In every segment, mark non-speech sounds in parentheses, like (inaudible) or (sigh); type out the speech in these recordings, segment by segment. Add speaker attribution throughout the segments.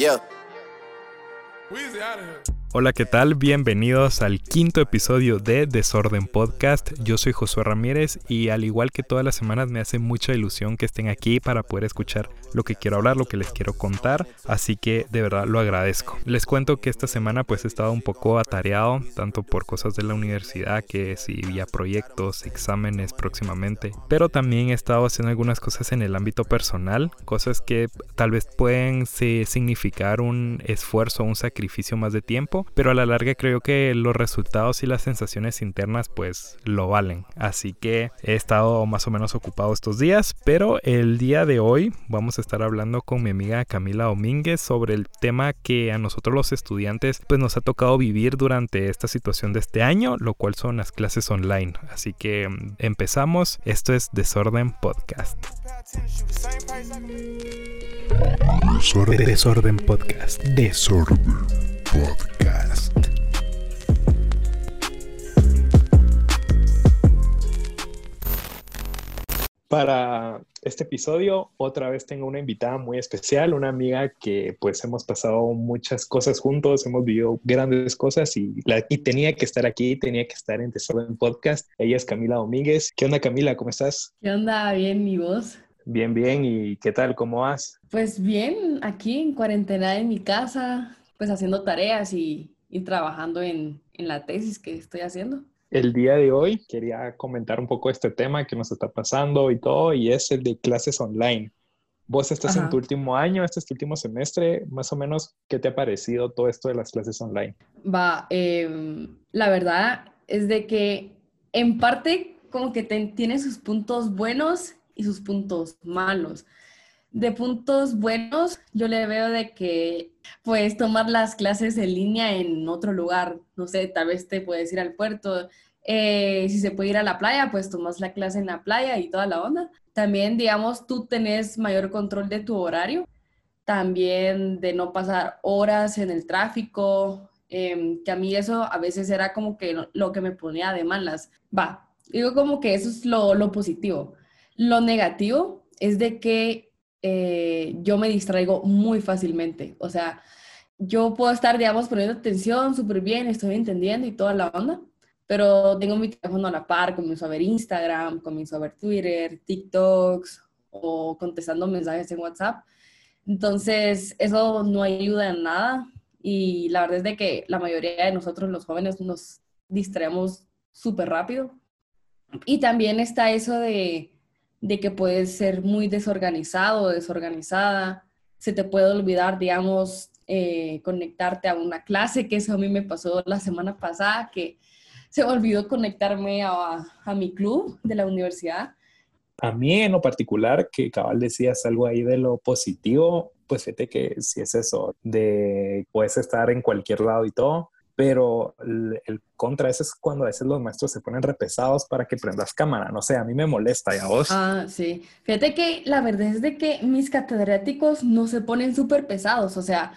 Speaker 1: Yeah. Weezy out of here.
Speaker 2: Hola, ¿qué tal? Bienvenidos al quinto episodio de Desorden Podcast. Yo soy Josué Ramírez y al igual que todas las semanas me hace mucha ilusión que estén aquí para poder escuchar lo que quiero hablar, lo que les quiero contar, así que de verdad lo agradezco. Les cuento que esta semana pues he estado un poco atareado, tanto por cosas de la universidad que si vía proyectos, exámenes próximamente, pero también he estado haciendo algunas cosas en el ámbito personal, cosas que tal vez pueden significar un esfuerzo, un sacrificio más de tiempo pero a la larga creo que los resultados y las sensaciones internas pues lo valen. Así que he estado más o menos ocupado estos días, pero el día de hoy vamos a estar hablando con mi amiga Camila Domínguez sobre el tema que a nosotros los estudiantes pues nos ha tocado vivir durante esta situación de este año, lo cual son las clases online. Así que mm, empezamos, esto es Desorden Podcast. Desorden, Desorden Podcast. Desorden. Podcast.
Speaker 3: Para este episodio, otra vez tengo una invitada muy especial, una amiga que pues hemos pasado muchas cosas juntos, hemos vivido grandes cosas y, la, y tenía que estar aquí, tenía que estar en Desorden Podcast. Ella es Camila Domínguez. ¿Qué onda Camila? ¿Cómo estás?
Speaker 4: ¿Qué onda? Bien, mi voz.
Speaker 3: Bien, bien. ¿Y qué tal? ¿Cómo vas?
Speaker 4: Pues bien, aquí en cuarentena en mi casa, pues haciendo tareas y, y trabajando en, en la tesis que estoy haciendo.
Speaker 3: El día de hoy quería comentar un poco este tema que nos está pasando y todo, y es el de clases online. Vos estás en tu último año, este es tu último semestre, más o menos, ¿qué te ha parecido todo esto de las clases online?
Speaker 4: Va, em, la verdad es de que en parte como que tiene sus puntos buenos y sus puntos malos. De puntos buenos, yo le veo de que puedes tomar las clases en línea en otro lugar. No sé, tal vez te puedes ir al puerto. Eh, si se puede ir a la playa, pues tomas la clase en la playa y toda la onda. También, digamos, tú tenés mayor control de tu horario. También de no pasar horas en el tráfico. Em, que a mí eso a veces era como que lo que me ponía de malas. Va, digo como que eso es lo, lo positivo. Lo negativo es de que eh, yo me distraigo muy fácilmente. O sea, yo puedo estar, digamos, poniendo atención súper bien, estoy entendiendo y toda la onda, pero tengo mi teléfono a la par, comienzo a ver Instagram, comienzo a ver Twitter, TikToks o contestando mensajes en WhatsApp. Entonces, eso no ayuda en nada y la verdad es de que la mayoría de nosotros los jóvenes nos distraemos súper rápido. Y también está eso de de que puedes ser muy desorganizado o desorganizada, se te puede olvidar, digamos, eh, conectarte a una clase, que eso a mí me pasó la semana pasada, que se me olvidó conectarme a, a mi club de la universidad.
Speaker 3: A mí en lo particular, que cabal decías algo ahí de lo positivo, pues fíjate que si es eso, de puedes estar en cualquier lado y todo, pero el, contra eso es cuando a veces los maestros se ponen repesados para que prendas cámara. No sé, a mí me molesta, ¿y a vos?
Speaker 4: Ah, sí. Fíjate que la verdad es de que mis catedráticos no se ponen súper pesados, o sea,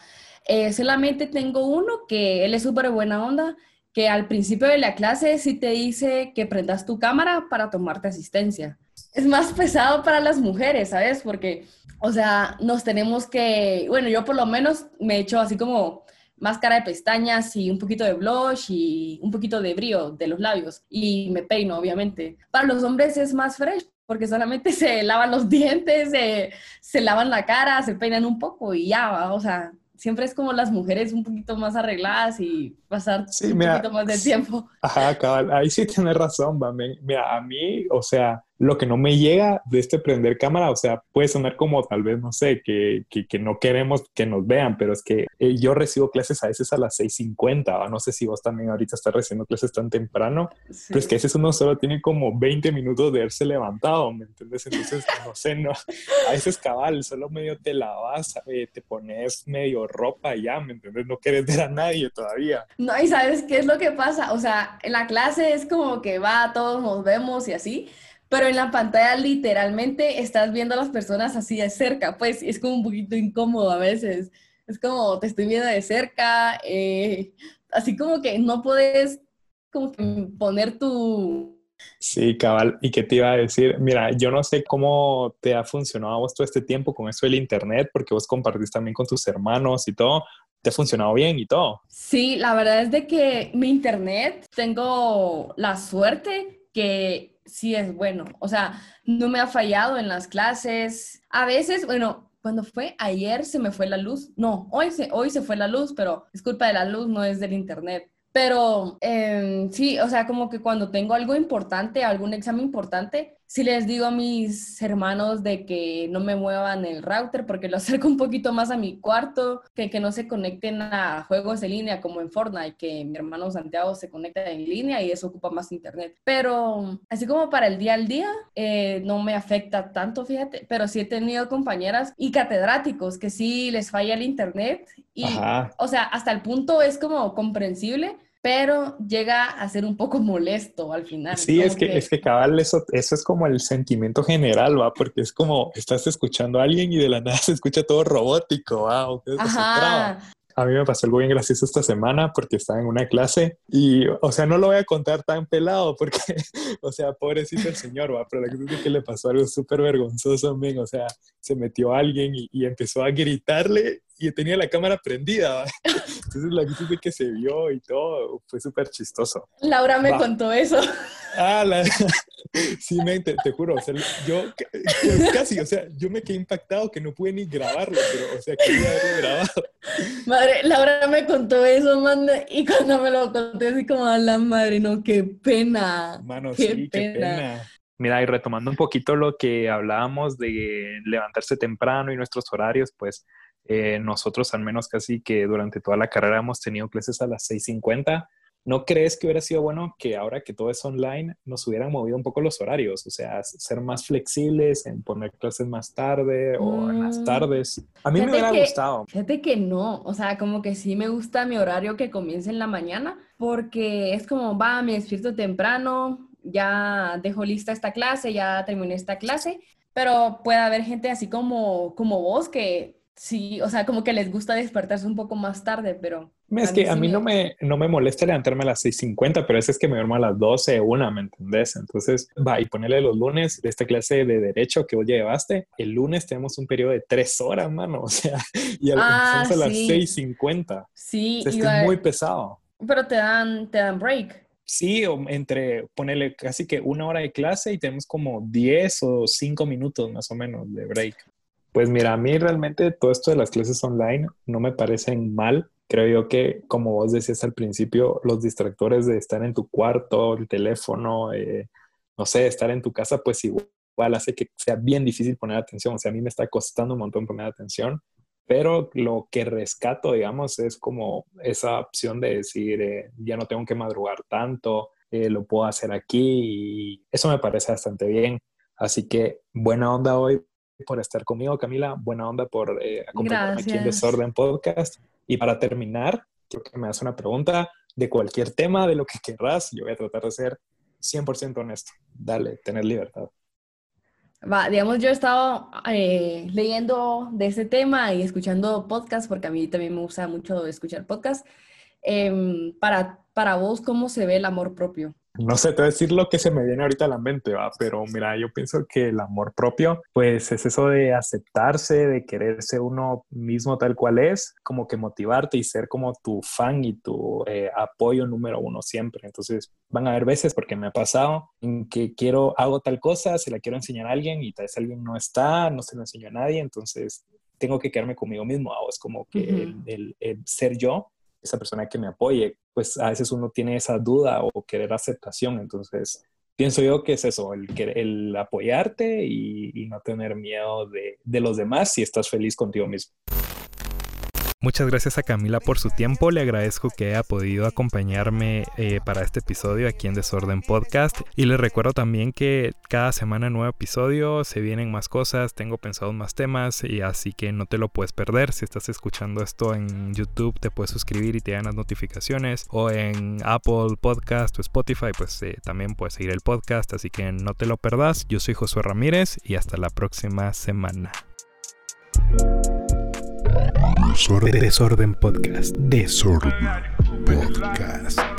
Speaker 4: eh, solamente tengo uno que él es súper buena onda, que al principio de la clase sí te dice que prendas tu cámara para tomarte asistencia. Es más pesado para las mujeres, ¿sabes? Porque, o sea, nos tenemos que, bueno, yo por lo menos me he hecho así como máscara de pestañas y un poquito de blush y un poquito de brillo de los labios. Y me peino, obviamente. Para los hombres es más fresh porque solamente (laughs) se lavan los dientes, se, se lavan la cara, se peinan un poco y ya, o sea, siempre es como las mujeres un poquito más arregladas y pasar un poquito más de tiempo.
Speaker 3: Ajá, cabal, ahí sí tienes razón, va. Mira, a mí, o sea, lo que no me llega de este prender cámara, o sea, puede sonar como tal vez, no sé, que, que, no queremos que nos vean, pero es que eh, yo recibo clases a veces a las 6.50, no sé si vos también ahorita estás recibiendo clases tan temprano, pero es que a veces uno solo tiene como 20 minutos de haberse levantado, ¿me entiendes? Entonces, no sé, no, a veces cabal, solo medio te lavas, eh, te pones medio ropa ya, ¿me entiendes? No quieres ver a nadie todavía.
Speaker 4: No, y ¿sabes qué es lo que pasa? O sea, en la clase es como que va, todos nos vemos y así, pero en la pantalla literalmente estás viendo a las personas así de cerca, pues es como un poquito incómodo a veces. Es como te estoy viendo de cerca, eh, así como que no puedes como que poner tu,
Speaker 3: Sí, cabal. ¿Y qué te iba a decir? Mira, yo no sé cómo te ha funcionado a vos todo este tiempo con eso del internet, porque vos compartís también con tus hermanos y todo. ¿Te ha funcionado bien y todo?
Speaker 4: Sí, la verdad es de que mi internet tengo la suerte que sí es bueno. O sea, no me ha fallado en las clases. A veces, bueno, cuando fue ayer se me fue la luz. No, hoy se, hoy se fue la luz, pero es culpa de la luz, no es del internet. Pero em, sí, o sea, como que cuando tengo algo importante, algún examen importante, si les digo a mis hermanos de que no me muevan el router porque lo (laughs) acerco un poquito más a mi cuarto, que, que no se conecten a juegos en línea como en Fortnite, que mi hermano Santiago se conecta en línea y eso ocupa más internet. Pero así como para el día al día, eh, no me afecta tanto, fíjate, pero sí he tenido compañeras y catedráticos que sí les falla el internet y, o sea, hasta el punto es como comprensible pero llega a ser un poco (laughs) molesto al final.
Speaker 3: Sí, es que, es que cabal, eso, eso es como el sentimiento general, ¿va? Porque es como estás escuchando a alguien y de la nada (laughs) se escucha todo robótico, ¿va? Ajá. A mí me pasó algo bien gracioso esta semana porque estaba en una clase y, o sea, no lo voy a contar tan pelado porque, (laughs) o sea, pobrecito el señor, ¿va? Pero la cosa es que le pasó algo súper vergonzoso también, o sea, se metió alguien y, y, empezó a gritarle y tenía la cámara prendida, ¿va? (laughs) Entonces la cosa es que se vio y todo, fue súper chistoso.
Speaker 4: Laura me contó eso.
Speaker 3: Ah, la... (laughs) sí, mente, te juro, o sea, yo (laughs) casi, o sea, yo me quedé impactado que no pude ni grabarlo, pero, o sea, quería haberlo grabado. (laughs)
Speaker 4: Madre, Laura me contó eso, man, y cuando me lo conté, así como a la madre, no, qué pena.
Speaker 3: Mano, qué sí, pena. qué pena. Mira, y retomando un poquito lo que hablábamos de levantarse temprano y nuestros horarios, pues eh, nosotros al menos casi que durante toda la carrera hemos tenido clases a las 6.50 ¿No crees que hubiera sido bueno que ahora que todo es online nos hubieran movido un poco los horarios? O sea, ser más flexibles en poner clases más tarde o en las mm. tardes. A mí me hubiera gustado.
Speaker 4: Fíjate que no, o sea, como que sí me gusta mi horario que comience en la mañana porque es como, va, me despierto temprano, ya dejo lista esta clase, ya terminé esta clase, pero puede haber gente así como, como vos que sí, o sea, como que les gusta despertarse un poco más tarde, pero
Speaker 3: es que a mí no me, no me molesta levantarme a las 6.50, pero es que me duermo a las 12, una, ¿me entendés? Entonces, va, y ponerle los lunes de esta clase de derecho que vos llevaste, el lunes tenemos un periodo de tres horas, mano, (laughs) o sea, y ah, a las 6.50.
Speaker 4: Sí.
Speaker 3: es muy pesado.
Speaker 4: Pero te dan, te dan break.
Speaker 3: Sí, o entre, ponerle casi que una hora de clase y tenemos como 10 o 5 minutos más o menos de break. Pues mira, a mí realmente todo esto de las clases online no me parecen mal creo yo que, como vos decías al principio, los distractores de estar en tu cuarto, el teléfono, eh, no sé, estar en tu casa, pues igual hace que sea bien difícil poner atención. O sea, a mí me está costando un montón poner atención, pero lo que rescato, digamos, es como esa opción de decir, eh, ya no tengo que madrugar tanto, eh, lo puedo hacer aquí y eso me parece bastante bien. Así que buena onda hoy por estar conmigo, Camila. Buena onda por acompañarme aquí en Desorden Podcast. Y para terminar, quiero que me hagas una pregunta de cualquier tema, de lo que (laughs) querrás. Yo voy a tratar de ser 100% honesto. Dale, tener libertad.
Speaker 4: Va, digamos, yo he estado eh, leyendo de ese tema y escuchando podcasts, porque a mí también me gusta mucho escuchar podcasts. Em, para, para vos, ¿cómo se ve el amor propio?
Speaker 3: No sé, te voy a decir lo que se me viene ahorita a la mente, ¿va? pero mira, yo pienso que el amor propio, pues es eso de aceptarse, de quererse uno mismo tal cual es, como que motivarte y ser como tu fan y tu eh, apoyo número uno siempre. Entonces, van a haber veces, porque me ha pasado, en que quiero, hago tal cosa, se la quiero enseñar a alguien y tal vez alguien no está, no se lo enseño a nadie, entonces tengo que quedarme conmigo mismo, o es como que el ser yo esa persona que me apoye, pues a veces uno tiene esa duda o querer aceptación, entonces pienso yo que es eso, el, apoyarte y, no tener miedo de los demás si estás feliz contigo mismo.
Speaker 2: Muchas gracias a Camila por su tiempo. Le agradezco que haya podido acompañarme eh, para este episodio aquí en Desorden Podcast. Y les recuerdo también que cada semana nuevo episodio, se vienen más cosas, tengo pensado más temas y así que no te lo puedes perder. Si estás escuchando esto en YouTube, te puedes suscribir y te dan las notificaciones. O en Apple Podcast o Spotify, pues eh, también puedes seguir el podcast. Así que no te lo perdas. Yo soy Josué Ramírez y hasta la próxima semana. Desorden, Desorden Podcast. Desorden Podcast.